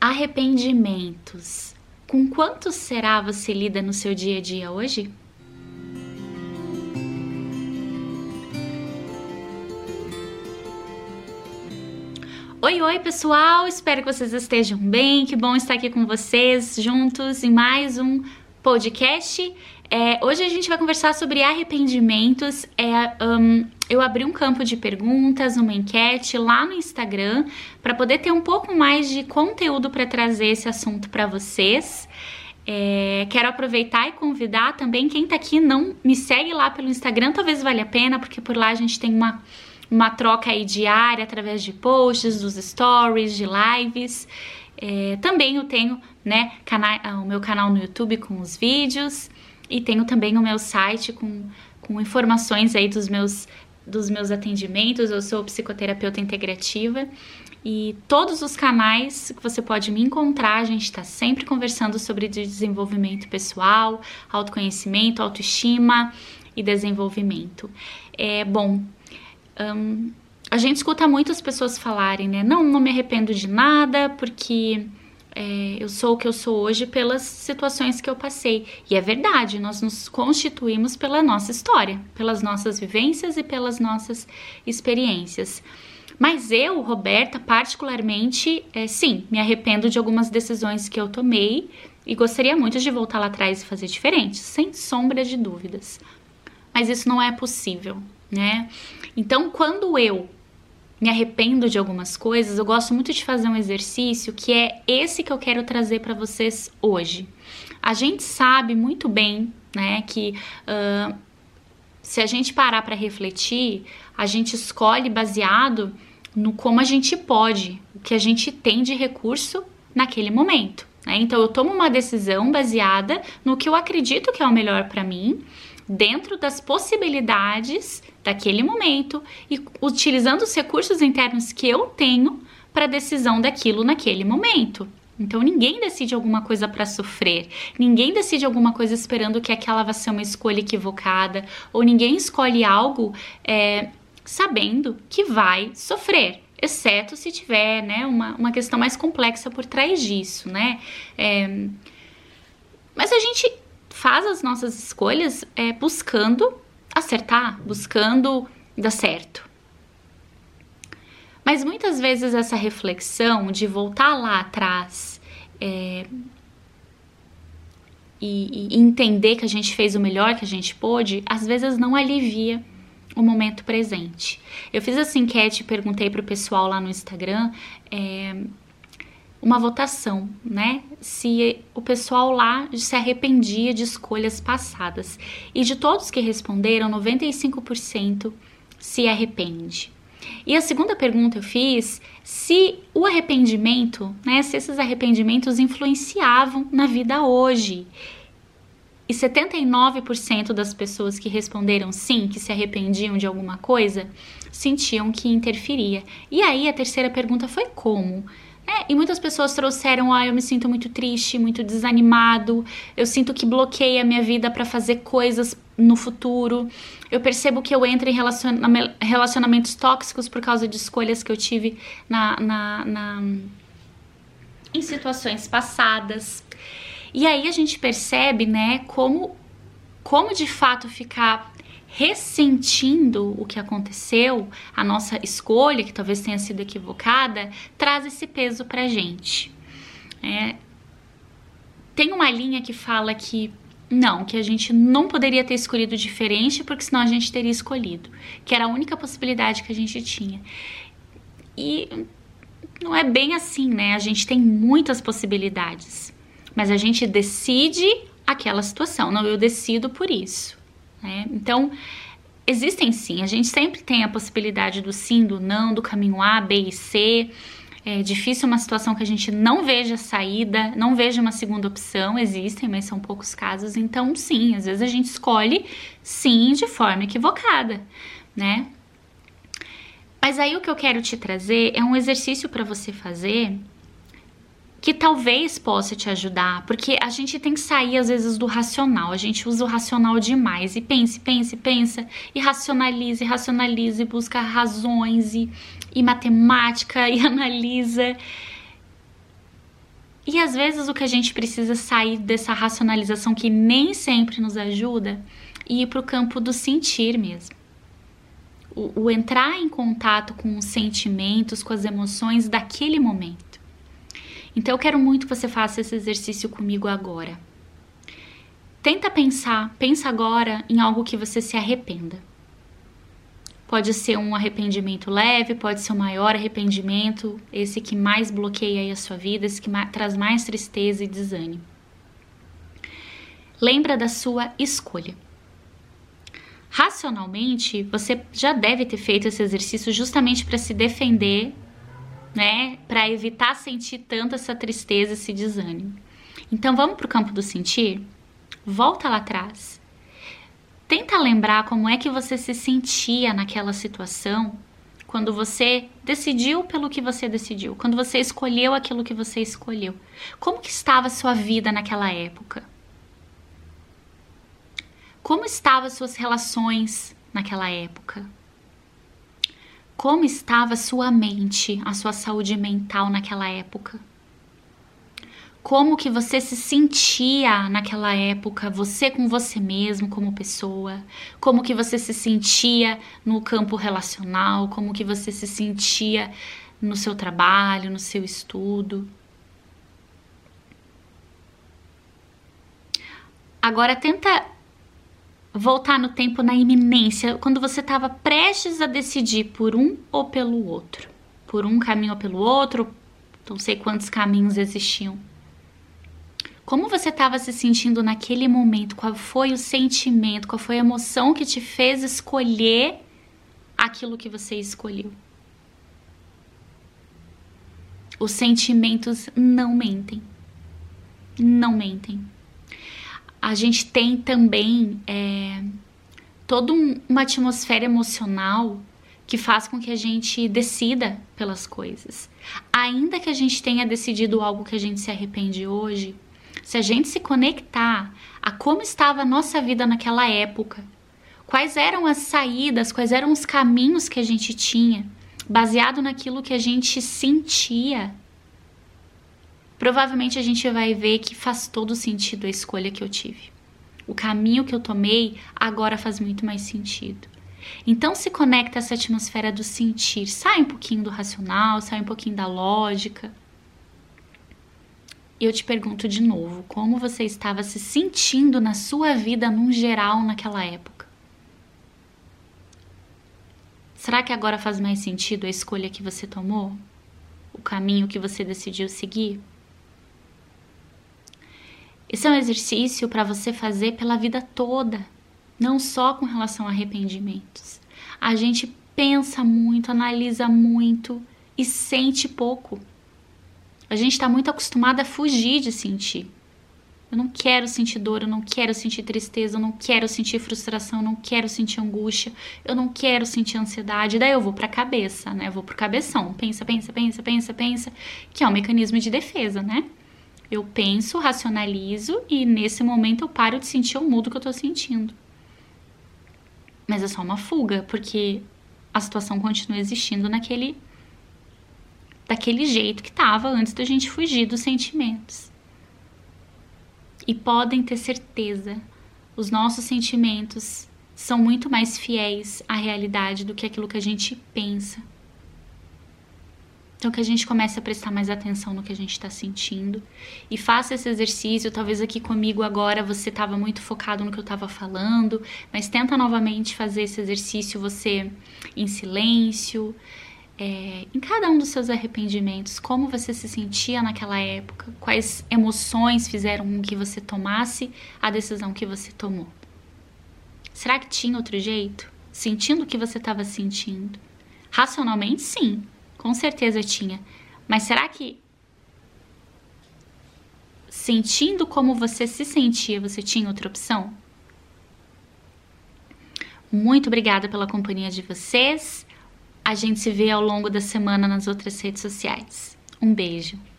Arrependimentos. Com quantos será você lida no seu dia a dia hoje? Oi, oi, pessoal! Espero que vocês estejam bem. Que bom estar aqui com vocês juntos em mais um podcast. É, hoje a gente vai conversar sobre arrependimentos. É, um, eu abri um campo de perguntas, uma enquete lá no Instagram para poder ter um pouco mais de conteúdo para trazer esse assunto para vocês. É, quero aproveitar e convidar também quem está aqui não me segue lá pelo Instagram, talvez valha a pena, porque por lá a gente tem uma, uma troca aí diária através de posts, dos stories, de lives. É, também eu tenho né, o meu canal no YouTube com os vídeos e tenho também o meu site com, com informações aí dos meus, dos meus atendimentos. Eu sou psicoterapeuta integrativa e todos os canais que você pode me encontrar, a gente está sempre conversando sobre desenvolvimento pessoal, autoconhecimento, autoestima e desenvolvimento. É bom. Um, a gente escuta muitas pessoas falarem, né? Não, não me arrependo de nada porque é, eu sou o que eu sou hoje pelas situações que eu passei. E é verdade, nós nos constituímos pela nossa história, pelas nossas vivências e pelas nossas experiências. Mas eu, Roberta, particularmente, é, sim, me arrependo de algumas decisões que eu tomei e gostaria muito de voltar lá atrás e fazer diferente, sem sombra de dúvidas. Mas isso não é possível, né? Então, quando eu me arrependo de algumas coisas, eu gosto muito de fazer um exercício que é esse que eu quero trazer para vocês hoje. A gente sabe muito bem, né, que uh, se a gente parar para refletir, a gente escolhe baseado no como a gente pode, o que a gente tem de recurso naquele momento. Né? Então eu tomo uma decisão baseada no que eu acredito que é o melhor para mim dentro das possibilidades daquele momento e utilizando os recursos internos que eu tenho para a decisão daquilo naquele momento. Então ninguém decide alguma coisa para sofrer, ninguém decide alguma coisa esperando que aquela vai ser uma escolha equivocada, ou ninguém escolhe algo é, sabendo que vai sofrer, exceto se tiver né, uma, uma questão mais complexa por trás disso, né? É, mas a gente faz as nossas escolhas é, buscando acertar, buscando dar certo. Mas muitas vezes essa reflexão de voltar lá atrás é, e, e, entender que a gente fez o melhor que a gente pôde, às vezes não alivia o momento presente. Eu fiz essa enquete e perguntei para o pessoal lá no Instagram é, uma votação, né? Se o pessoal lá se arrependia de escolhas passadas. E de todos que responderam, 95% se arrepende. E a segunda pergunta eu fiz se o arrependimento, né, se esses arrependimentos influenciavam na vida hoje. E 79% das pessoas que responderam sim, que se arrependiam de alguma coisa, sentiam que interferia. E aí a terceira pergunta foi como? É, e muitas pessoas trouxeram, ah, eu me sinto muito triste, muito desanimado, eu sinto que bloqueia a minha vida para fazer coisas no futuro. Eu percebo que eu entro em relacionamentos tóxicos por causa de escolhas que eu tive na, na, na em situações passadas. E aí a gente percebe, né, como como de fato ficar ressentindo o que aconteceu, a nossa escolha, que talvez tenha sido equivocada, traz esse peso pra gente. É, tem uma linha que fala que não, que a gente não poderia ter escolhido diferente, porque senão a gente teria escolhido, que era a única possibilidade que a gente tinha. E não é bem assim, né? A gente tem muitas possibilidades, mas a gente decide aquela situação. Não, eu decido por isso. Né? Então, existem sim, a gente sempre tem a possibilidade do sim, do não, do caminho A, B e C. É difícil uma situação que a gente não veja saída, não veja uma segunda opção, existem, mas são poucos casos. Então, sim, às vezes a gente escolhe sim de forma equivocada, né? Mas aí o que eu quero te trazer é um exercício para você fazer que talvez possa te ajudar, porque a gente tem que sair às vezes do racional, a gente usa o racional demais e pense, pense, pensa e racionalize, racionalize, busca razões e, e matemática e analisa. E às vezes o que a gente precisa sair dessa racionalização que nem sempre nos ajuda e ir para o campo do sentir mesmo. O, o entrar em contato com os sentimentos, com as emoções daquele momento. Então eu quero muito que você faça esse exercício comigo agora. Tenta pensar, pensa agora em algo que você se arrependa. Pode ser um arrependimento leve, pode ser um maior arrependimento, esse que mais bloqueia a sua vida, esse que traz mais tristeza e desânimo. Lembra da sua escolha. Racionalmente, você já deve ter feito esse exercício justamente para se defender, né, para evitar sentir tanto essa tristeza, esse desânimo. Então vamos para o campo do sentir? Volta lá atrás. Tenta lembrar como é que você se sentia naquela situação quando você decidiu pelo que você decidiu, quando você escolheu aquilo que você escolheu. Como que estava a sua vida naquela época? Como estavam as suas relações naquela época? Como estava sua mente, a sua saúde mental naquela época? como que você se sentia naquela época, você com você mesmo como pessoa, como que você se sentia no campo relacional, como que você se sentia no seu trabalho, no seu estudo. Agora tenta voltar no tempo na iminência, quando você estava prestes a decidir por um ou pelo outro, por um caminho ou pelo outro, não sei quantos caminhos existiam. Como você estava se sentindo naquele momento? Qual foi o sentimento? Qual foi a emoção que te fez escolher aquilo que você escolheu? Os sentimentos não mentem. Não mentem. A gente tem também é, toda um, uma atmosfera emocional que faz com que a gente decida pelas coisas. Ainda que a gente tenha decidido algo que a gente se arrepende hoje, se a gente se conectar a como estava a nossa vida naquela época, quais eram as saídas, quais eram os caminhos que a gente tinha, baseado naquilo que a gente sentia, provavelmente a gente vai ver que faz todo sentido a escolha que eu tive. O caminho que eu tomei agora faz muito mais sentido. Então se conecta essa atmosfera do sentir, sai um pouquinho do racional, sai um pouquinho da lógica eu te pergunto de novo, como você estava se sentindo na sua vida num geral naquela época? Será que agora faz mais sentido a escolha que você tomou? O caminho que você decidiu seguir? Esse é um exercício para você fazer pela vida toda, não só com relação a arrependimentos. A gente pensa muito, analisa muito e sente pouco. A gente está muito acostumado a fugir de sentir. Eu não quero sentir dor, eu não quero sentir tristeza, eu não quero sentir frustração, eu não quero sentir angústia, eu não quero sentir ansiedade. Daí eu vou para a cabeça, né? Eu vou pro cabeção. Pensa, pensa, pensa, pensa, pensa, que é um mecanismo de defesa, né? Eu penso, racionalizo e nesse momento eu paro de sentir o mudo que eu tô sentindo. Mas é só uma fuga, porque a situação continua existindo naquele daquele jeito que estava antes da gente fugir dos sentimentos. E podem ter certeza, os nossos sentimentos são muito mais fiéis à realidade do que aquilo que a gente pensa. Então, que a gente comece a prestar mais atenção no que a gente está sentindo e faça esse exercício. Talvez aqui comigo agora você estava muito focado no que eu estava falando, mas tenta novamente fazer esse exercício você em silêncio, é, em cada um dos seus arrependimentos, como você se sentia naquela época, quais emoções fizeram com que você tomasse a decisão que você tomou. Será que tinha outro jeito? Sentindo o que você estava sentindo? Racionalmente, sim, com certeza tinha. Mas será que sentindo como você se sentia, você tinha outra opção? Muito obrigada pela companhia de vocês. A gente se vê ao longo da semana nas outras redes sociais. Um beijo.